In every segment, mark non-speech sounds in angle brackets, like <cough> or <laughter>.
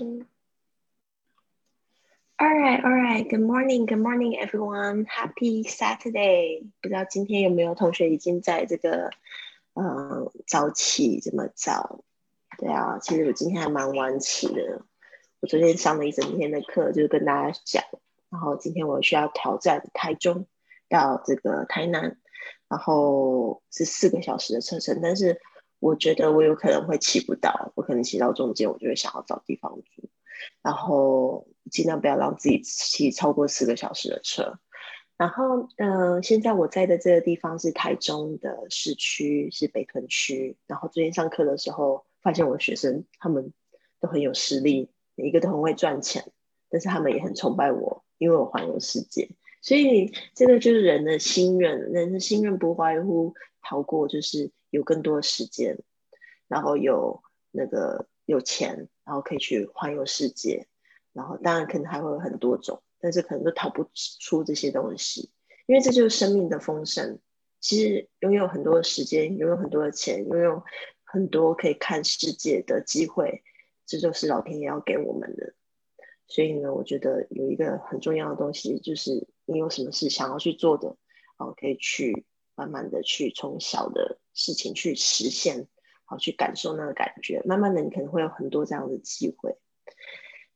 声。All right, all right. Good morning, good morning, everyone. Happy Saturday. 不知道今天有没有同学已经在这个呃早起这么早？对啊，其实我今天还蛮晚起的。我昨天上了一整天的课，就是跟大家讲。然后今天我需要挑战台中到这个台南，然后是四个小时的车程，但是我觉得我有可能会骑不到，我可能骑到中间，我就会想要找地方住。然后尽量不要让自己骑超过四个小时的车。然后，嗯，现在我在的这个地方是台中的市区，是北屯区。然后最近上课的时候，发现我的学生他们都很有实力，每一个都很会赚钱，但是他们也很崇拜我，因为我环游世界。所以这个就是人的心愿，人的心愿不外乎逃过，就是有更多的时间，然后有那个有钱。然后可以去环游世界，然后当然可能还会有很多种，但是可能都逃不出这些东西，因为这就是生命的丰盛。其实拥有很多的时间，拥有很多的钱，拥有很多可以看世界的机会，这就是老天爷要给我们的。所以呢，我觉得有一个很重要的东西，就是你有什么事想要去做的，哦，可以去慢慢的去从小的事情去实现。好，去感受那个感觉，慢慢的，你可能会有很多这样的机会。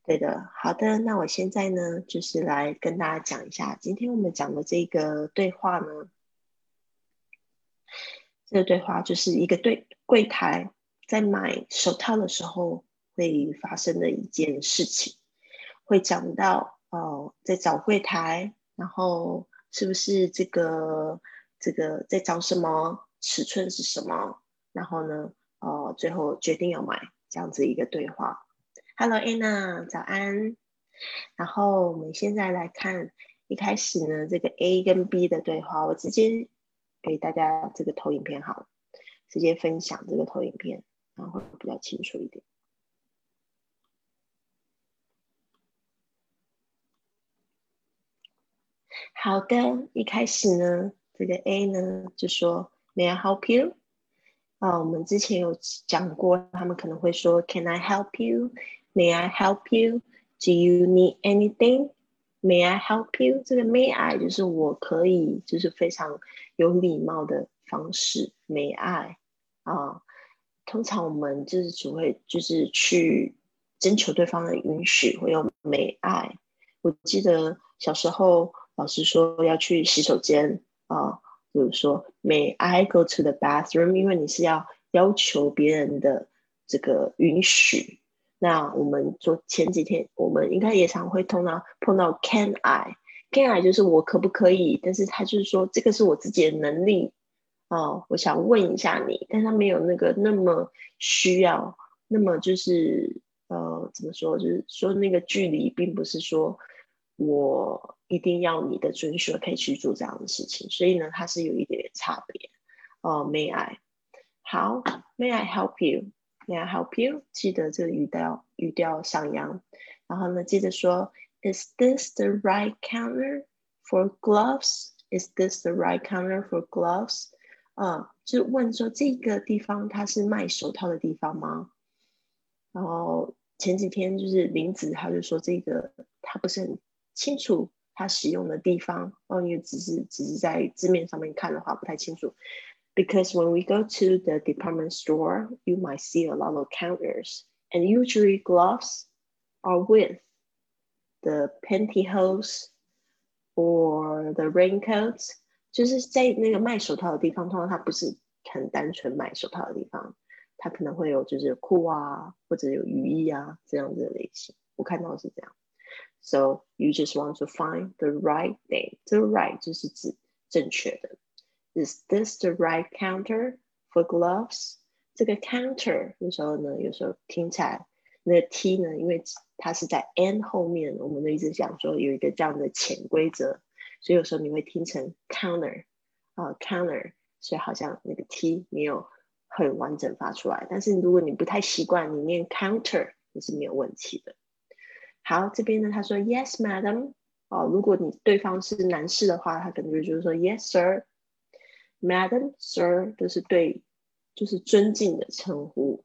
对的，好的，那我现在呢，就是来跟大家讲一下，今天我们讲的这个对话呢，这个对话就是一个对柜台在买手套的时候会发生的一件事情，会讲到哦，在找柜台，然后是不是这个这个在找什么尺寸是什么，然后呢？哦，最后决定要买这样子一个对话。Hello Anna，早安。然后我们现在来看一开始呢，这个 A 跟 B 的对话，我直接给大家这个投影片好了，直接分享这个投影片，然后会比较清楚一点。好的，一开始呢，这个 A 呢就说 May I help you？啊，我们之前有讲过，他们可能会说 “Can I help you? May I help you? Do you need anything? May I help you?” 这个 “May I” 就是我可以，就是非常有礼貌的方式。May I？啊，通常我们就是只会就是去征求对方的允许，会用 “May I”。我记得小时候老师说要去洗手间啊。比如说，May I go to the bathroom？因为你是要要求别人的这个允许。那我们昨前几天，我们应该也常会碰到碰到 Can I？Can I 就是我可不可以？但是他就是说这个是我自己的能力哦，我想问一下你，但他没有那个那么需要，那么就是呃怎么说？就是说那个距离并不是说我。一定要你的准许可以去做这样的事情，所以呢，它是有一点点差别。哦，May I？好，May I help you？May I help you？记得这个语调语调上扬。然后呢，接着说，Is this the right counter for gloves？Is this the right counter for gloves？啊，就问说这个地方它是卖手套的地方吗？然后前几天就是林子他就说这个他不是很清楚。它使用的地方哦，因为只是只是在字面上面看的话不太清楚。Because when we go to the department store, you might see a lot of counters, and usually gloves are with the pantyhose or the raincoats。就是在那个卖手套的地方，通常它不是很单纯卖手套的地方，它可能会有就是裤啊，或者有雨衣啊这样子的类型。我看到是这样。 So you just want to find the right thing. The right 就是指正确的。Is this the right counter for gloves？这个 counter 有时候呢，有时候听起来那个 t 呢，因为它是在 n 后面，我们的一直讲说有一个这样的潜规则，所以有时候你会听成 counter 啊 counter，所以好像那个 t 没有很完整发出来。但是如果你不太习惯，你念 counter 也是没有问题的。 好，这边呢，他说 Yes, Madam。哦，如果你对方是男士的话，他可能就是说 Yes, Sir, Madam, Sir，都是对，就是尊敬的称呼。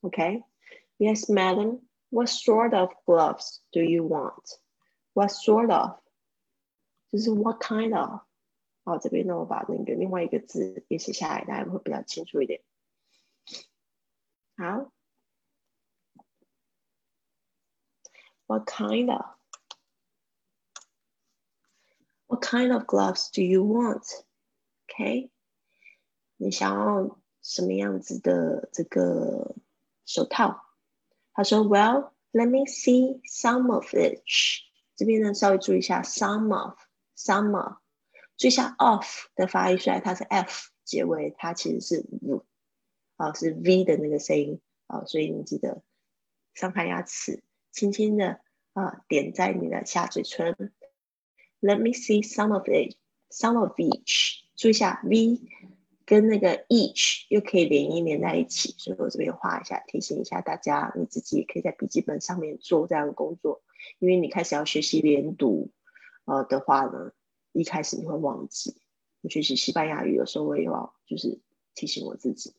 OK，Yes, Madam。 What sort of gloves do you want? What sort of？就是 What kind of？好，这边呢，我把那个另外一个字也写下来，大家会比较清楚一点。好 ，What kind of? What kind of gloves do you want? OK，你想要什么样子的这个手套？他说，Well, let me see some of each。这边呢，稍微注意一下，some of，some of。注意一下 of 的发音，虽然它是 f 结尾，它其实是 v，啊，是 v 的那个声音啊，所以你记得上排牙齿 轻轻的啊点在你的下嘴唇。Let me see some of it, some of each。注意一下 v 跟那个 each 又可以连音连在一起，所以我这边画一下，提醒一下大家，你自己也可以在笔记本上面做这样的工作，因为你开始要学习连读呃的话呢。一开始你会忘记，我学习西班牙语的时候，我也要就是提醒我自己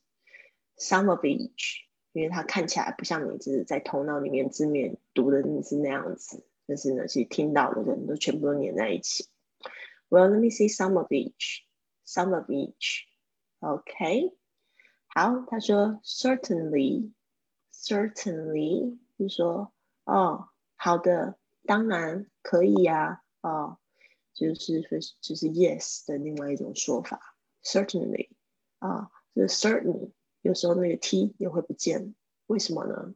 ，some of each，因为它看起来不像你只是在头脑里面字面读的是那样子，但是呢，其实听到的人都全部都连在一起。Well, let me see some of each, some of each. OK，好，他说 certainly, certainly，就说哦，好的，当然可以呀，哦。就是就是 yes 的另外一种说法，certainly 啊，就是 certain 有时候那个 t 也会不见为什么呢？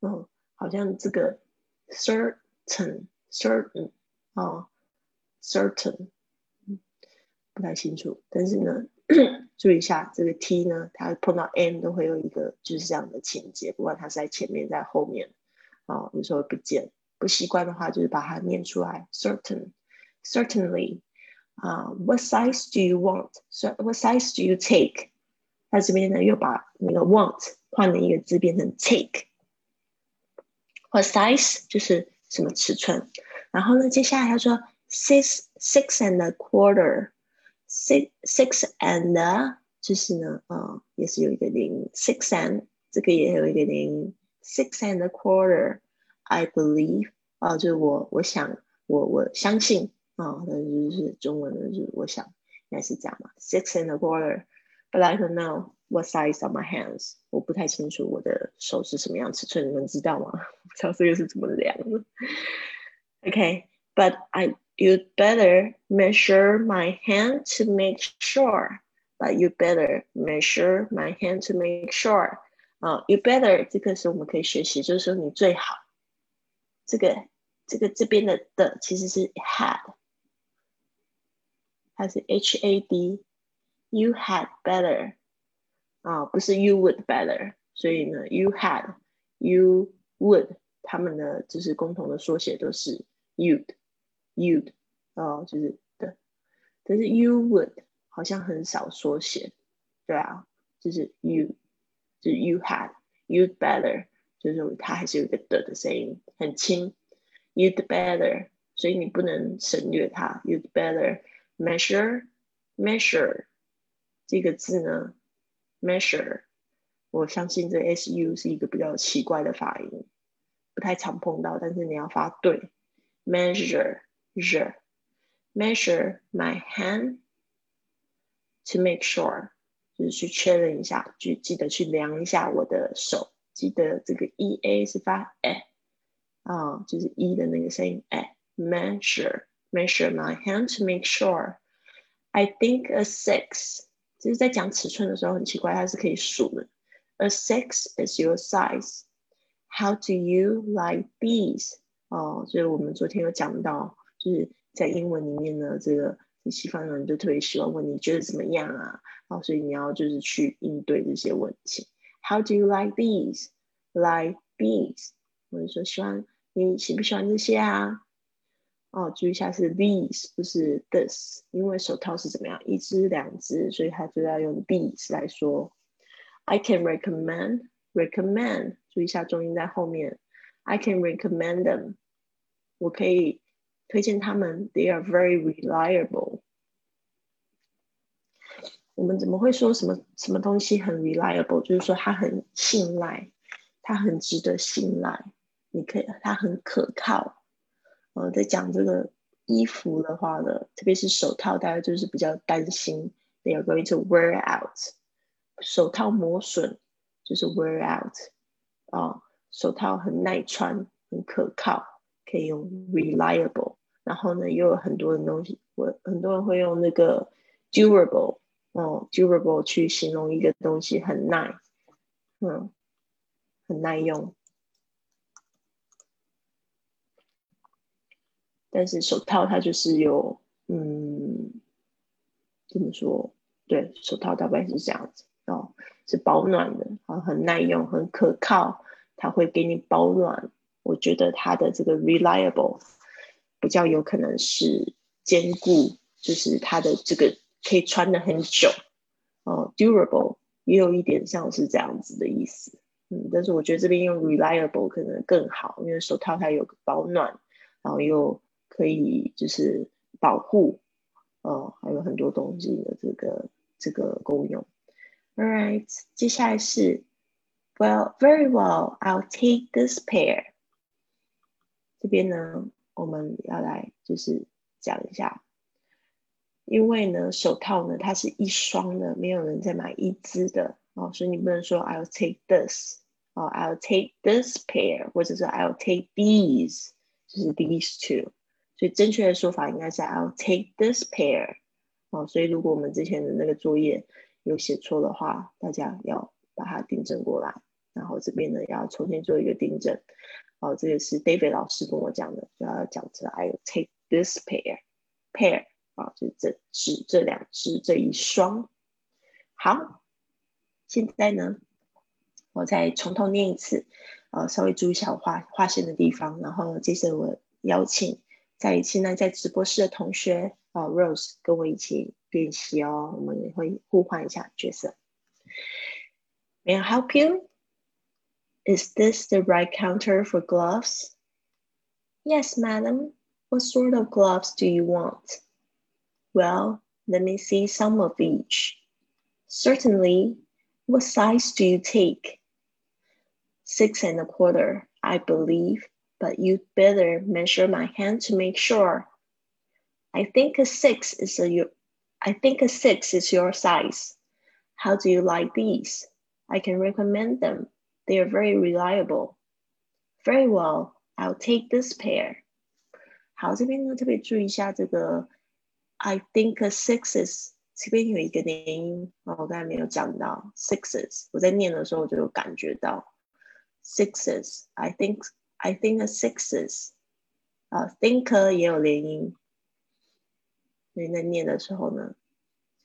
嗯好像这个 certain certain 啊 certain 不太清楚。但是呢 <clears throat> 注意一下这个 t 呢它碰到 n 都会有一个就是这样的情节不管它是在前面在后面啊有时候不见。不习惯的话就是把它念出来 certain certainly 啊 what size do you want so what size do you take 它这边呢又把那个 want 换了一个字变成 take。What size 就是什么尺寸？然后呢，接下来他说 six six and a quarter。six six and 就是呢，呃，也是有一个零，six and 这个也有一个零，six and a quarter。I believe 啊，就是我我想我我相信啊，但是就是中文的，就是我想应该是这样嘛，six and a quarter，but I don't know what size of my hands，我不太清楚我的手是什么样尺寸，你们知道吗？不知道这个是怎么量的。Okay，but <laughs> I you'd better measure my hand to make sure. But you better measure my hand to make sure. 啊，you better 这个是我们可以学习，就是说你最好。这个这个这边的的其实是 had。它是 H A D，you had better 啊，不是 you would better，所以呢，you had，you would，他们的就是共同的缩写都是 you'd，you'd 哦，就是的，但是 you would 好像很少缩写，对啊，就是 you，就是 you had，you'd better，就是它还是有一个的的声音，很轻，you'd better，所以你不能省略它，you'd better。measure measure 这个字呢，measure，我相信这 s u 是一个比较奇怪的发音，不太常碰到，但是你要发对，measure measure measure my hand to make sure，就是去确认一下，就记得去量一下我的手，记得这个 e a 是发 a 啊，就是 e 的那个声音 a measure。measure my hand to make sure. I think a six，就是在讲尺寸的时候很奇怪，它是可以数的。A six is your size. How do you like these？哦，就是我们昨天有讲到，就是在英文里面呢，这个西方人就特别喜欢问你觉得怎么样啊？哦，所以你要就是去应对这些问题。How do you like these？Like these？或者说喜欢你喜不喜欢这些啊？哦，注意一下是 these 不是 this，因为手套是怎么样，一只两只，所以它就要用 these 来说。I can recommend recommend，注意一下重音在后面。I can recommend them，我可以推荐他们。They are very reliable。我们怎么会说什么什么东西很 reliable？就是说它很信赖，它很值得信赖。你可以，它很可靠。呃，在讲这个衣服的话呢，特别是手套，大家就是比较担心，they are going to wear out，手套磨损就是 wear out，啊，手套很耐穿，很可靠，可以用 reliable。然后呢，又有很多的东西，我很多人会用那个 durable，哦，durable 去形容一个东西很耐，嗯，很耐用。但是手套它就是有，嗯，怎么说？对，手套大概是这样子哦，是保暖的啊，很耐用，很可靠，它会给你保暖。我觉得它的这个 reliable 比较有可能是坚固，就是它的这个可以穿的很久哦。durable 也有一点像是这样子的意思，嗯，但是我觉得这边用 reliable 可能更好，因为手套它有个保暖，然后又可以就是保护，呃，还有很多东西的这个这个功用。All right，接下来是 Well, very well. I'll take this pair。这边呢，我们要来就是讲一下，因为呢，手套呢它是一双的，没有人再买一只的哦，所以你不能说 I'll take this，哦，I'll take this pair，或者是 I'll take these，就是 these two。所以正确的说法应该是 I'll take this pair。哦，所以如果我们之前的那个作业有写错的话，大家要把它订正过来。然后这边呢要重新做一个订正。哦，这个是 David 老师跟我讲的，就要讲成 I'll take this pair。pair 啊，就这只这两只这一双。好，现在呢，我再从头念一次，呃，稍微注意一下划划线的地方。然后接着我邀请。在现在在直播室的同学啊，Rose 跟我一起练习哦，我们也会互换一下角色。May I help you? Is this the right counter for gloves? Yes, madam. What sort of gloves do you want? Well, let me see some of each. Certainly. What size do you take? Six and a quarter, I believe but you'd better measure my hand to make sure. I think a six is a I think a six is your size. How do you like these? I can recommend them. They are very reliable. Very well, I'll take this pair. 好，这边呢特别注意一下这个，I think a sixes 这边有一个连音哦，我刚才没有讲到 sixes，我在念的时候就有感觉到 sixes。I think I think a sixes，啊，think 也有连音，所以在念的时候呢，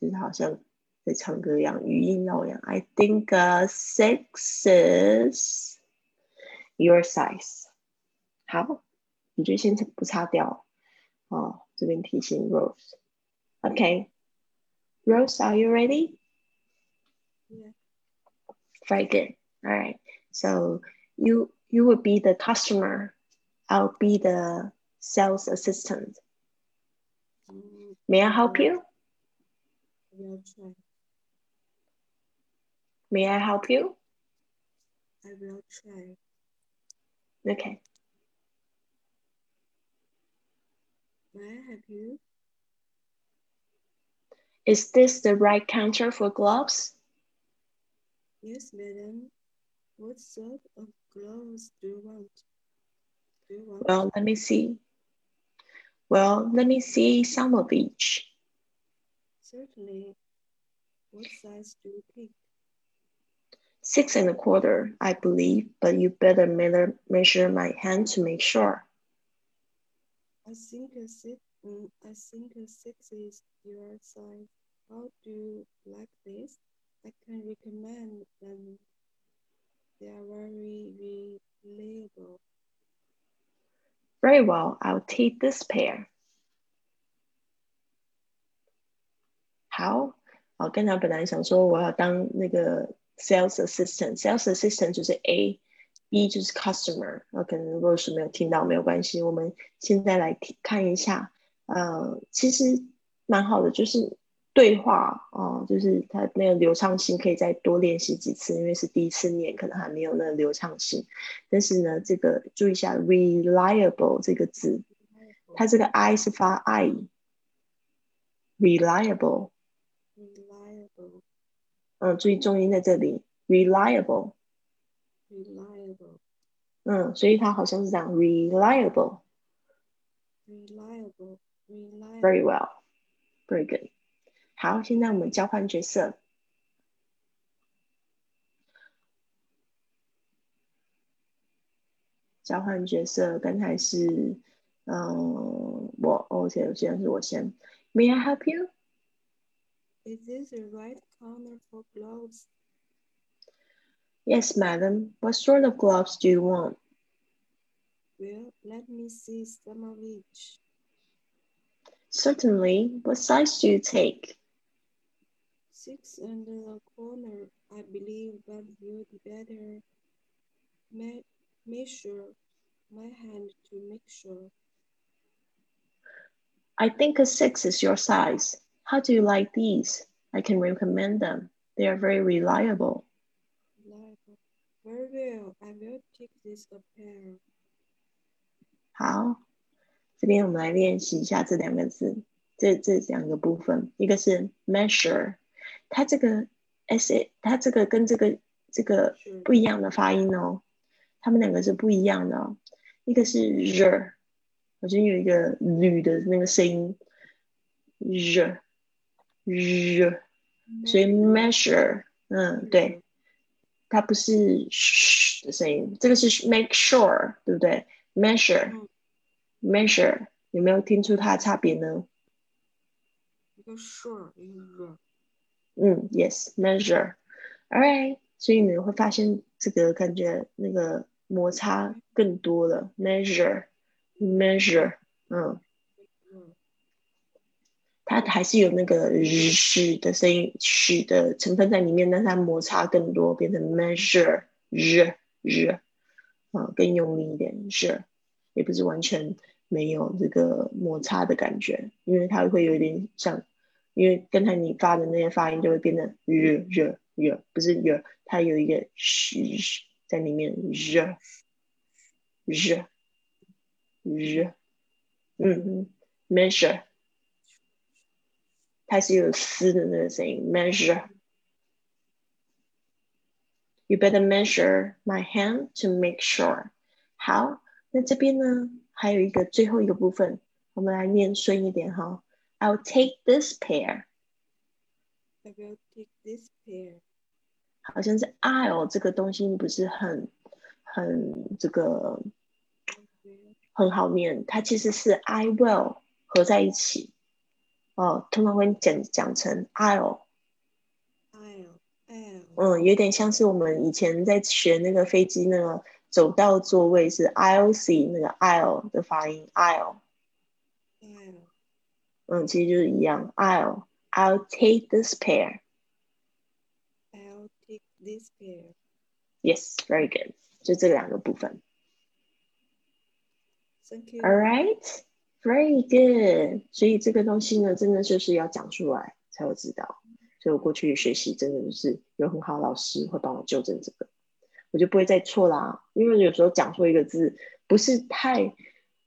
就是好像在唱歌一样，语音绕一样。I think a sixes your size。好，你就先不擦掉哦。这边提醒 Rose。Okay, Rose, are you ready? Yeah. Very good. All right. So you you will be the customer. I'll be the sales assistant. May I help you? I will try. May I help you? I will try. Okay. May I help you? Is this the right counter for gloves? Yes, madam. What sort of gloves do you want? Do you want? Well, let me see. Well, let me see some of each. Certainly. What size do you pick? Six and a quarter, I believe, but you better measure my hand to make sure. I think a six, mm, I think a six is your size. How do you like this? I can recommend them they are very reliable. Very well, I'll take this pair. 好，我刚才本来想说我要当那个 sales assistant，sales assistant 就是 A，B 就是 customer。那可能如果是没有听到没有关系，我们现在来看一下。呃，其实蛮好的，就是 对话哦，就是它那个流畅性可以再多练习几次，因为是第一次念，可能还没有那个流畅性。但是呢，这个注意一下，reliable 这个字，它这个 i 是发 i，reliable。reliable。嗯，注意重音在这里，reliable。reliable。嗯，所以它好像是这样，reliable。reliable。reliable。Very well. Very good. 好，现在我们交换角色。交换角色，刚才是，嗯，我，OK，现在是我先。May I help you? Is this the right corner for gloves? Yes, madam. What sort of gloves do you want? Well, let me see some of each. Certainly. What size do you take? six and a corner, I believe that you'd better me measure my hand to make sure. I think a six is your size. How do you like these? I can recommend them. They are very reliable. Reliable. Very well. I will take this a pair. 好，这边我们来练习一下这两个字，这这两个部分，一个是 measure， 它这个 s a 它这个跟这个这个不一样的发音哦，它们两个是不一样的哦。一个是 r，好像有一个铝的那个声音，r r，所以 measure，嗯，对，它不是 sh 的声音，这个是 make sure，对不对？measure，measure，有没有听出它的差别呢？一个 sure，一个 r。嗯，yes，measure，all right，所以你会发现这个感觉那个摩擦更多了，measure，measure，嗯，它还是有那个日式的声音，曲的成分在里面，但它摩擦更多，变成 measure，日日，啊，更用力一点，是，也不是完全没有这个摩擦的感觉，因为它会有点像。因为刚才你发的那些发音就会变得热热热，不是热，它有一个嘘在里面，热热热，嗯嗯，measure，它是有嘶的那个声音，measure。You better measure my hand to make sure。好，那这边呢还有一个最后一个部分，我们来念顺一点哈。I'll take this pair. I will take this pair. 好像是 I'll 这个东西不是很很这个很好念，它其实是 I will 合在一起。哦，通常会讲讲成 I'll。I'll。I'll。嗯，有点像是我们以前在学那个飞机那个走道座位是 I'll see 那个 I'll 的发音 I'll。 嗯，其实就是一样。I'll I'll take this pair. I'll take this pair. Yes, very good. 就这两个部分。Thank you. All right, very good. 所以这个东西呢，真的就是要讲出来才会知道。所以我过去学习真的就是有很好老师会帮我纠正这个，我就不会再错啦。因为有时候讲错一个字，不是太。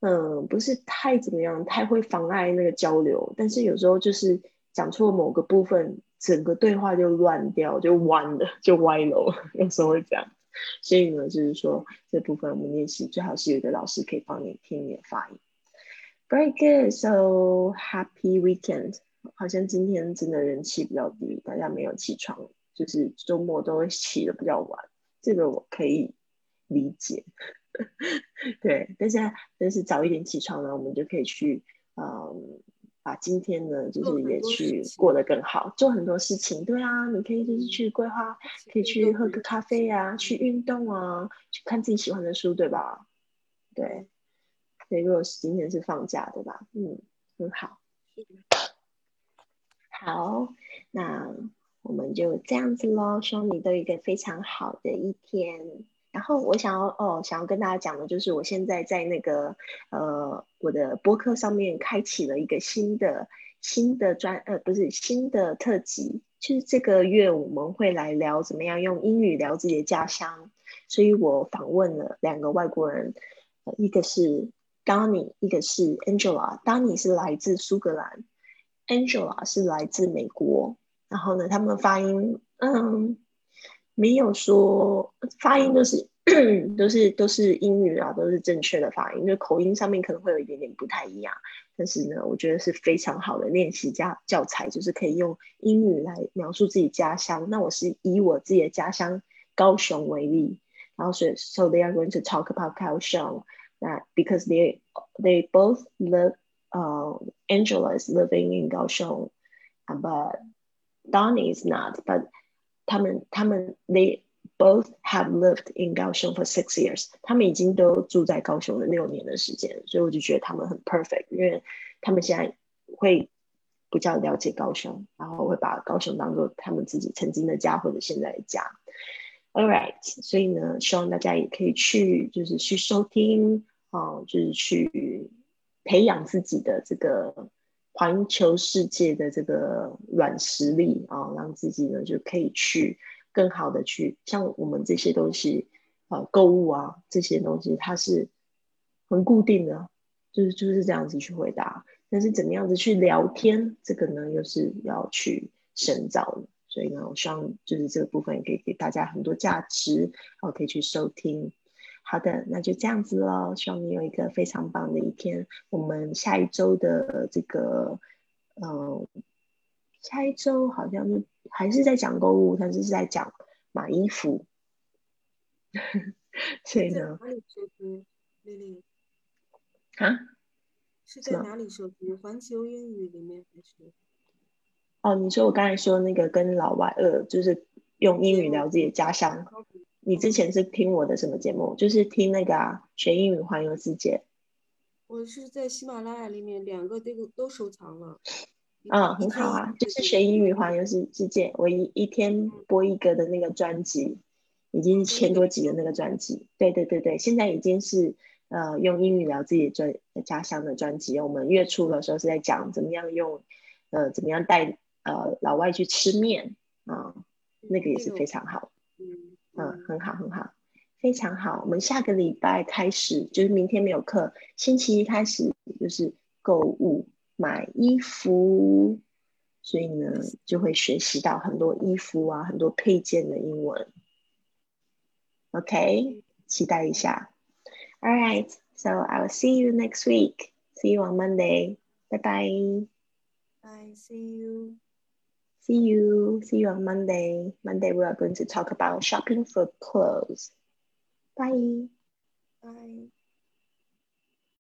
嗯，不是太怎么样，太会妨碍那个交流。但是有时候就是讲错某个部分，整个对话就乱掉，就弯了，就歪楼。有时候会这样。所以呢，就是说这部分我们练习最好是有一个老师可以帮你听你的发音。Very good, so happy weekend。好像今天真的人气比较低，大家没有起床，就是周末都会起的比较晚。这个我可以理解。<laughs> 对，但是但是早一点起床呢，我们就可以去，嗯，把今天呢，就是也去过得更好，做很多事情。对啊，你可以就是去规划，可以去喝个咖啡啊，去运动啊，去看自己喜欢的书，对吧？对，所以，如果是今天是放假，对吧？嗯，很好。好，那我们就这样子喽，希望你都有一个非常好的一天。然后我想要哦，想要跟大家讲的就是，我现在在那个呃我的博客上面开启了一个新的新的专呃不是新的特辑，就是这个月我们会来聊怎么样用英语聊自己的家乡。所以我访问了两个外国人，呃，一个是 Danny，一个是 Angela。Danny 是来自苏格兰，Angela 是来自美国。然后呢，他们发音，嗯，没有说发音都是都是都是英语啊，都是正确的发音，就口音上面可能会有一点点不太一样。但是呢，我觉得是非常好的练习家教材，就是可以用英语来描述自己家乡。那我是以我自己的家乡高雄为例。然后所以，so they are going to talk about Kaohsiung that because they they both live. Uh, Angela is living in Kaohsiung, but Donny is not，but 他们他们 they both have lived in Kaohsiung for six years. 他们已经都住在高雄的六年的时间，所以我就觉得他们很 perfect，因为他们现在会比较了解高雄，然后会把高雄当做他们自己曾经的家或者现在的家。All right，所以呢，希望大家也可以去，就是去收听啊，就是去培养自己的这个环球世界的这个软实力啊，让自己呢就可以去更好的去，像我们这些东西啊，购物啊这些东西，它是很固定的，就是就是这样子去回答。但是怎么样子去聊天，这个呢又是要去深造的。所以呢，我希望就是这个部分也可以给大家很多价值，然后可以去收听。好的，那就这样子喽。希望你有一个非常棒的一天。我们下一周的这个，嗯，下一周好像是还是在讲购物，但是是在讲买衣服。<laughs> 所以呢，哪里收听？丽丽啊？是在哪里收听？环球英语里面还是？哦，你说我刚才说那个跟老外呃，就是用英语聊自己的家乡。你之前是听我的什么节目？就是听那个啊，学英语环游世界。我是在喜马拉雅里面两个都都收藏了。嗯，很好啊，就是学英语环游世世界，我一一天播一个的那个专辑，已经千多集的那个专辑。对对对对，现在已经是呃用英语聊自己专家乡的专辑。我们月初的时候是在讲怎么样用呃怎么样带。呃，老外去吃面啊，那个也是非常好，嗯，很好，很好，非常好。我们下个礼拜开始，就是明天没有课，星期一开始就是购物买衣服，所以呢就会学习到很多衣服啊，很多配件的英文。OK，期待一下。All right, so I will see you next week. See you on Monday. Bye bye. Bye. See you. See you. See you on Monday. Monday, we are going to talk about shopping for clothes. Bye. Bye.